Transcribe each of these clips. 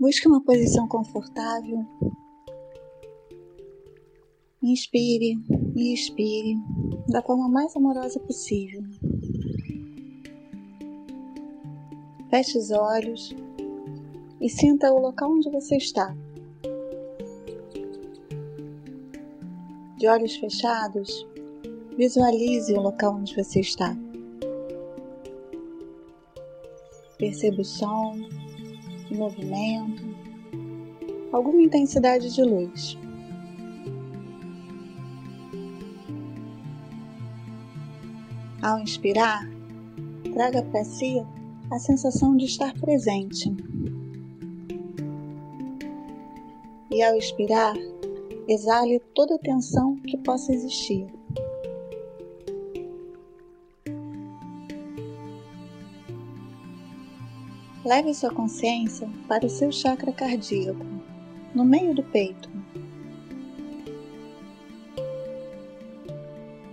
Busque uma posição confortável. Inspire e expire da forma mais amorosa possível. Feche os olhos e sinta o local onde você está. De olhos fechados, visualize o local onde você está. Perceba o som, movimento, alguma intensidade de luz. Ao inspirar, traga para si a sensação de estar presente. E ao expirar, exale toda a tensão que possa existir. Leve sua consciência para o seu chakra cardíaco, no meio do peito.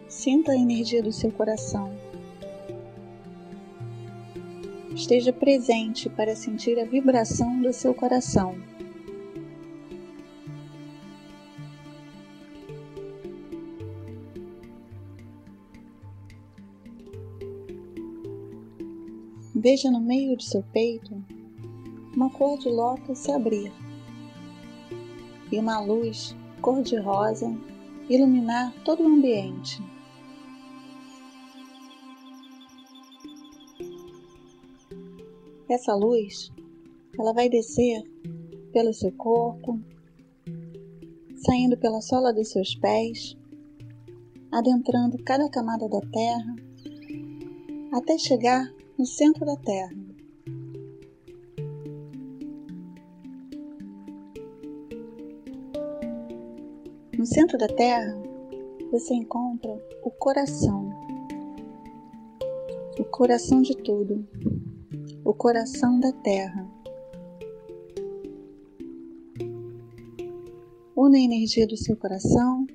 Sinta a energia do seu coração. Esteja presente para sentir a vibração do seu coração. Veja no meio de seu peito uma cor de lótus se abrir e uma luz cor-de-rosa iluminar todo o ambiente. Essa luz, ela vai descer pelo seu corpo, saindo pela sola dos seus pés, adentrando cada camada da terra, até chegar no centro da Terra. No centro da Terra, você encontra o coração, o coração de tudo, o coração da Terra. Une a energia do seu coração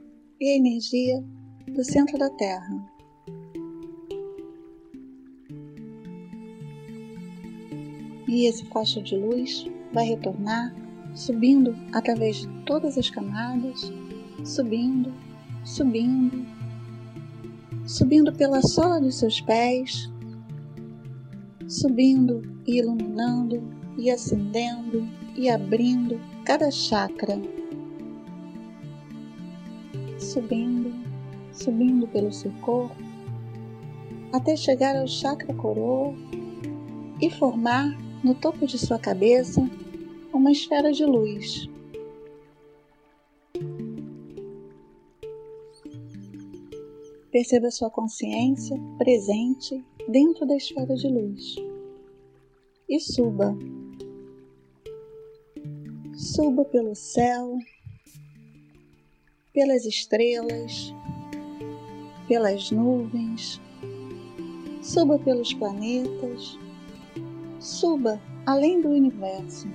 e a energia do centro da Terra. E esse faixa de luz vai retornar subindo através de todas as camadas, subindo, subindo, subindo pela sola dos seus pés, subindo e iluminando e acendendo e abrindo cada chakra, subindo, subindo pelo seu corpo, até chegar ao chakra coroa e formar no topo de sua cabeça uma esfera de luz. Perceba sua consciência presente dentro da esfera de luz e suba. Suba pelo céu, pelas estrelas, pelas nuvens, suba pelos planetas suba além do universo.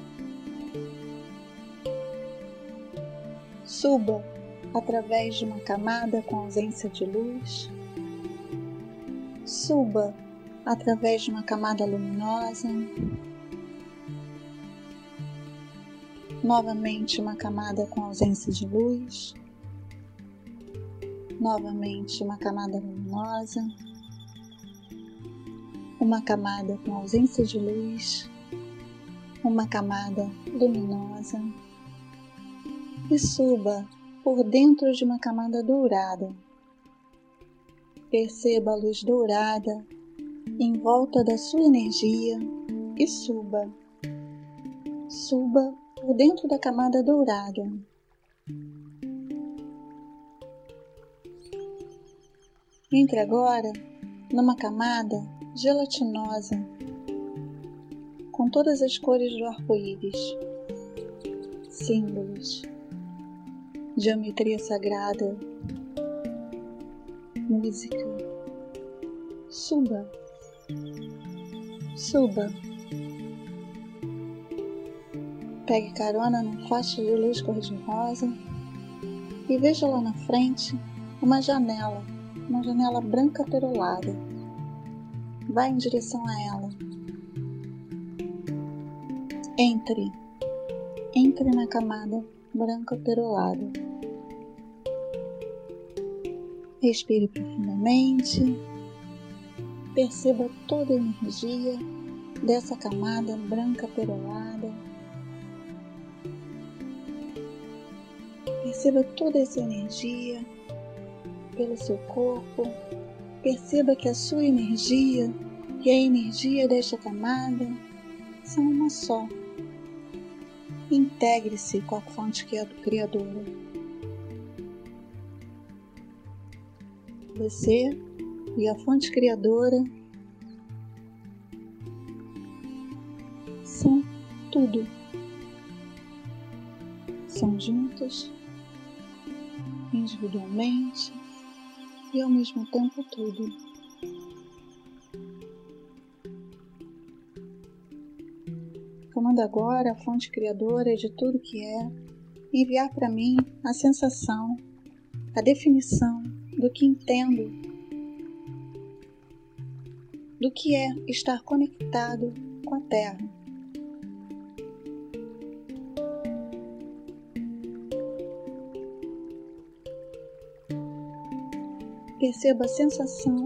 Suba através de uma camada com ausência de luz. Suba através de uma camada luminosa. Novamente, uma camada com ausência de luz. Novamente, uma camada luminosa uma camada com ausência de luz, uma camada luminosa e suba por dentro de uma camada dourada. Perceba a luz dourada em volta da sua energia e suba. Suba por dentro da camada dourada. Entre agora numa camada gelatinosa, com todas as cores do arco-íris, símbolos, geometria sagrada, música. Suba, suba. Pegue carona num faixa de luz cor-de-rosa e veja lá na frente uma janela, uma janela branca perolada Vá em direção a ela. Entre entre na camada branca perolada. Respire profundamente. Perceba toda a energia dessa camada branca perolada. Perceba toda essa energia pelo seu corpo. Perceba que a sua energia e a energia desta camada são uma só. Integre-se com a fonte criadora. Você e a fonte criadora são tudo. São juntos, individualmente e ao mesmo tempo tudo. Comando agora a fonte criadora de tudo que é enviar para mim a sensação, a definição do que entendo, do que é estar conectado com a Terra. Perceba a sensação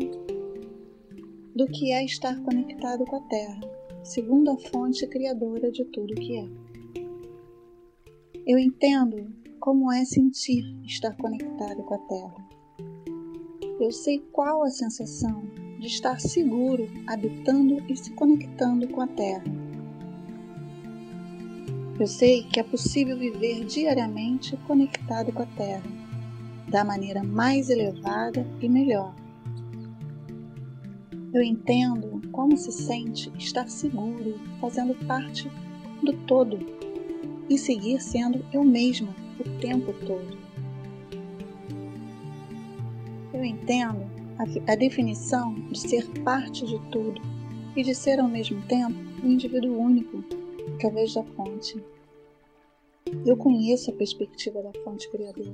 do que é estar conectado com a Terra, segundo a fonte criadora de tudo que é. Eu entendo como é sentir estar conectado com a Terra. Eu sei qual a sensação de estar seguro habitando e se conectando com a Terra. Eu sei que é possível viver diariamente conectado com a Terra da maneira mais elevada e melhor. Eu entendo como se sente estar seguro, fazendo parte do todo e seguir sendo eu mesma o tempo todo. Eu entendo a, a definição de ser parte de tudo e de ser ao mesmo tempo um indivíduo único através da fonte. Eu conheço a perspectiva da fonte criadora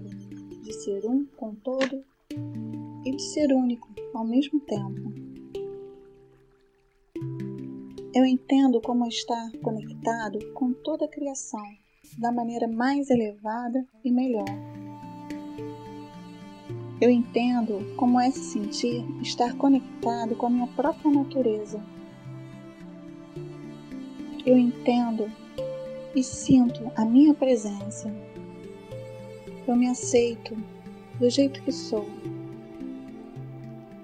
de ser um com todo e de ser único ao mesmo tempo. Eu entendo como estar conectado com toda a criação da maneira mais elevada e melhor. Eu entendo como é se sentir estar conectado com a minha própria natureza. Eu entendo e sinto a minha presença eu me aceito do jeito que sou.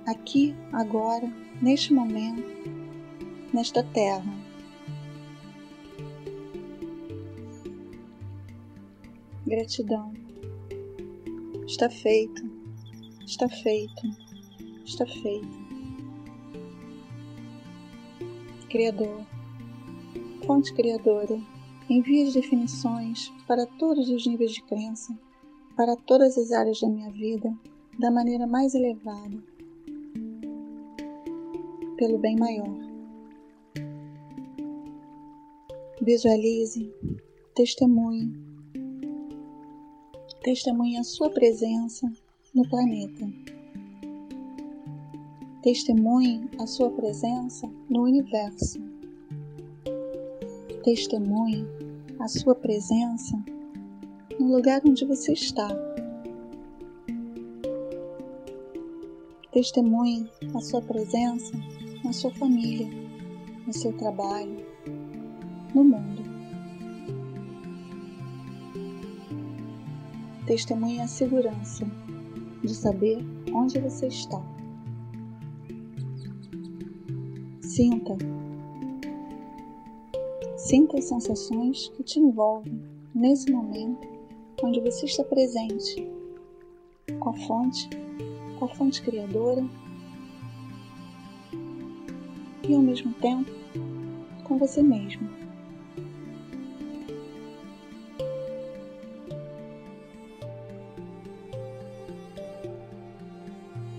Aqui, agora, neste momento, nesta terra. Gratidão. Está feito, está feito, está feito. Criador, fonte criadora, envia as definições para todos os níveis de crença para todas as áreas da minha vida da maneira mais elevada, pelo bem maior. Visualize, testemunhe, testemunhe a sua presença no planeta. Testemunhe a sua presença no universo. Testemunhe a sua presença no lugar onde você está. Testemunhe a sua presença na sua família, no seu trabalho, no mundo. Testemunhe a segurança de saber onde você está. Sinta. Sinta as sensações que te envolvem nesse momento onde você está presente com a fonte, com a fonte criadora e ao mesmo tempo com você mesmo.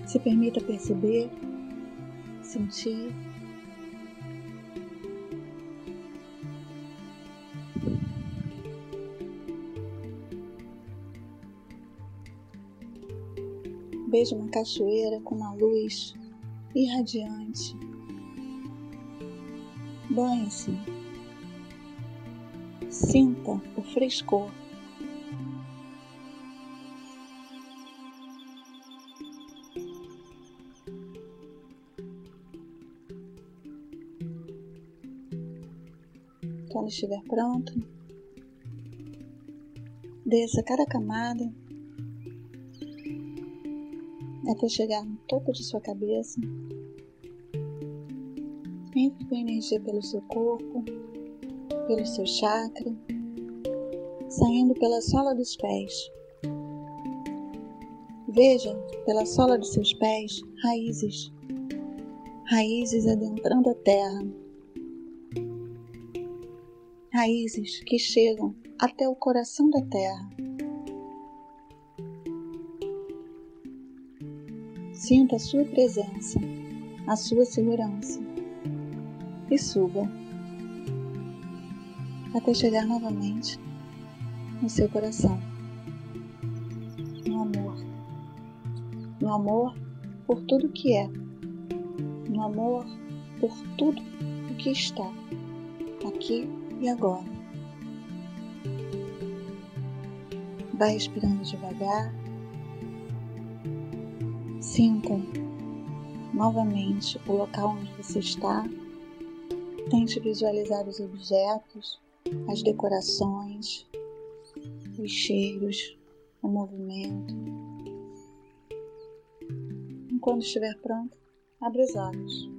Se permita perceber, sentir vejo uma cachoeira com uma luz irradiante. Banhe-se. Sinta o frescor. Quando estiver pronto, desça cada camada até chegar no topo de sua cabeça. Entre com energia pelo seu corpo, pelo seu chakra, saindo pela sola dos pés. Veja pela sola dos seus pés raízes, raízes adentrando a terra, raízes que chegam até o coração da terra. Sinta a sua presença, a sua segurança. E suba. Até chegar novamente no seu coração, no amor, no amor por tudo que é, no amor por tudo o que está aqui e agora. Vai respirando devagar Sinta novamente o local onde você está. Tente visualizar os objetos, as decorações, os cheiros, o movimento. Quando estiver pronto, abre os olhos.